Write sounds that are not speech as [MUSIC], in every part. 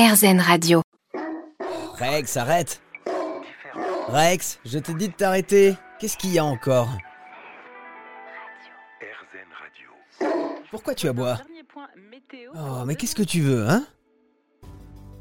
RZN Radio. Rex, arrête Rex, je t'ai dit de t'arrêter. Qu'est-ce qu'il y a encore? Pourquoi tu aboies? Oh, mais qu'est-ce que tu veux, hein?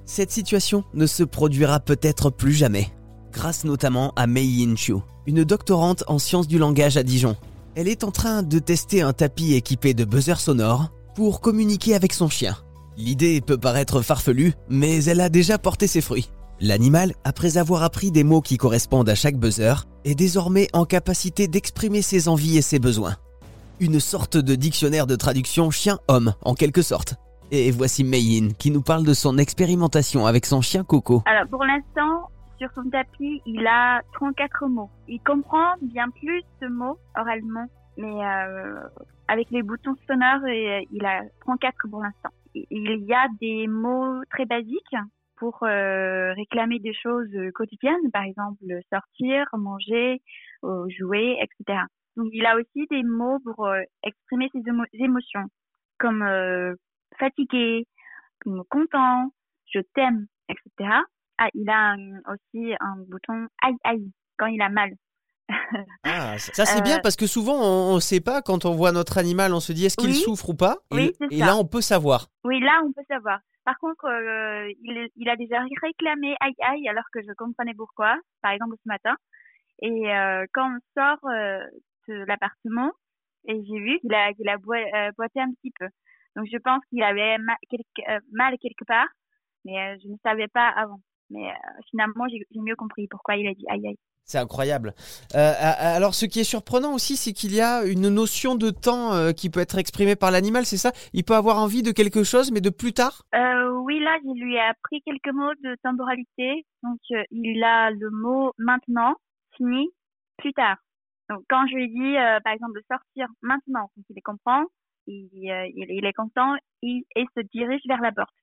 Cette situation ne se produira peut-être plus jamais, grâce notamment à Mei Yin Chu, une doctorante en sciences du langage à Dijon. Elle est en train de tester un tapis équipé de buzzer sonore pour communiquer avec son chien. L'idée peut paraître farfelue, mais elle a déjà porté ses fruits. L'animal, après avoir appris des mots qui correspondent à chaque buzzer, est désormais en capacité d'exprimer ses envies et ses besoins. Une sorte de dictionnaire de traduction chien-homme, en quelque sorte. Et voici Yin qui nous parle de son expérimentation avec son chien Coco. Alors pour l'instant, sur son tapis, il a 34 mots. Il comprend bien plus de mots oralement, mais euh, avec les boutons sonores, euh, il a 34 pour l'instant. Il y a des mots très basiques pour euh, réclamer des choses quotidiennes, par exemple sortir, manger, jouer, etc. Donc il a aussi des mots pour euh, exprimer ses émotions, comme euh, fatigué, comme content, je t'aime, etc. Ah, il a aussi un bouton aïe aïe quand il a mal. Ah, ça [LAUGHS] c'est bien parce que souvent on ne sait pas quand on voit notre animal, on se dit est-ce qu'il souffre ou pas? Et, et là on peut savoir. Oui, là on peut savoir. Par contre, euh, il, a déjà réclamé aïe aïe alors que je comprenais pourquoi, par exemple ce matin. Et euh, quand on sort euh, de l'appartement, et j'ai vu qu'il a, qu'il a boité un petit peu. Donc je pense qu'il avait mal quelque, mal quelque part, mais je ne savais pas avant. Mais finalement, j'ai mieux compris pourquoi il a dit aïe aïe. C'est incroyable. Euh, alors, ce qui est surprenant aussi, c'est qu'il y a une notion de temps euh, qui peut être exprimée par l'animal, c'est ça? Il peut avoir envie de quelque chose, mais de plus tard? Euh, Oui, là, je lui ai appris quelques mots de temporalité. Donc, il a le mot maintenant, fini, plus tard. Donc, quand je lui dis, par exemple, de sortir maintenant, il les comprend, il, il, est content il, et se dirige vers la porte.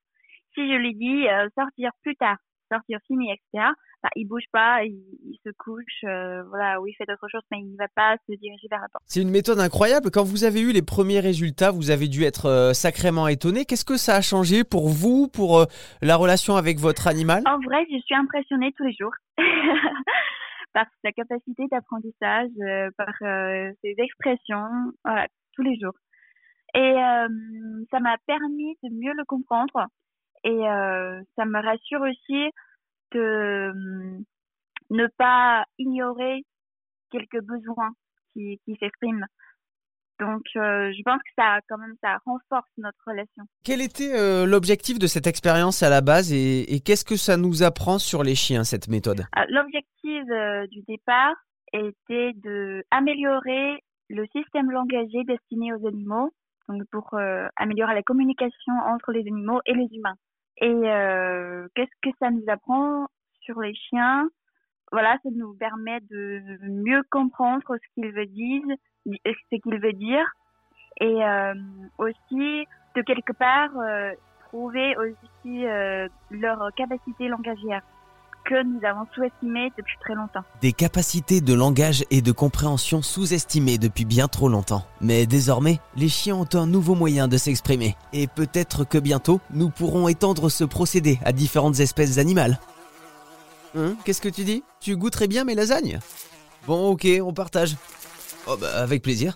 Si je lui dis sortir plus tard, sortir fini, etc., il bouge pas, il, se couche, euh, voilà, ou il fait d'autres choses, mais il va pas se diriger vers la porte. C'est une méthode incroyable. Quand vous avez eu les premiers résultats, vous avez dû être euh, sacrément étonné. Qu'est-ce que ça a changé pour vous, pour euh, la relation avec votre animal? En vrai, je suis impressionnée tous les jours. [LAUGHS] par sa capacité d'apprentissage, par ses expressions, voilà, tous les jours. Et ça m'a permis de mieux le comprendre et ça me rassure aussi de ne pas ignorer quelques besoins qui, qui s'expriment. Donc, euh, je pense que ça, quand même, ça renforce notre relation. Quel était euh, l'objectif de cette expérience à la base et, qu'est-ce que ça nous apprend sur les chiens, cette méthode? Ah, L'objectif euh, du départ était de améliorer le système langagier destiné aux animaux, donc pour améliorer la communication entre les animaux et les humains. Et euh, qu'est-ce que ça nous apprend sur les chiens? Voilà, ça nous permet de mieux comprendre ce qu'ils veulent dire, ce qu'ils veulent dire, et euh, aussi de quelque part euh, trouver aussi leur capacité langagière que nous avons sous-estimé depuis très longtemps. Des capacités de langage et de compréhension sous-estimées depuis bien trop longtemps. Mais désormais, les chiens ont un nouveau moyen de s'exprimer. Et peut-être que bientôt, nous pourrons étendre ce procédé à différentes espèces animales. Hein Qu'est-ce que tu dis? Tu goûterais bien mes lasagnes? Bon ok, on partage. Oh bah avec plaisir.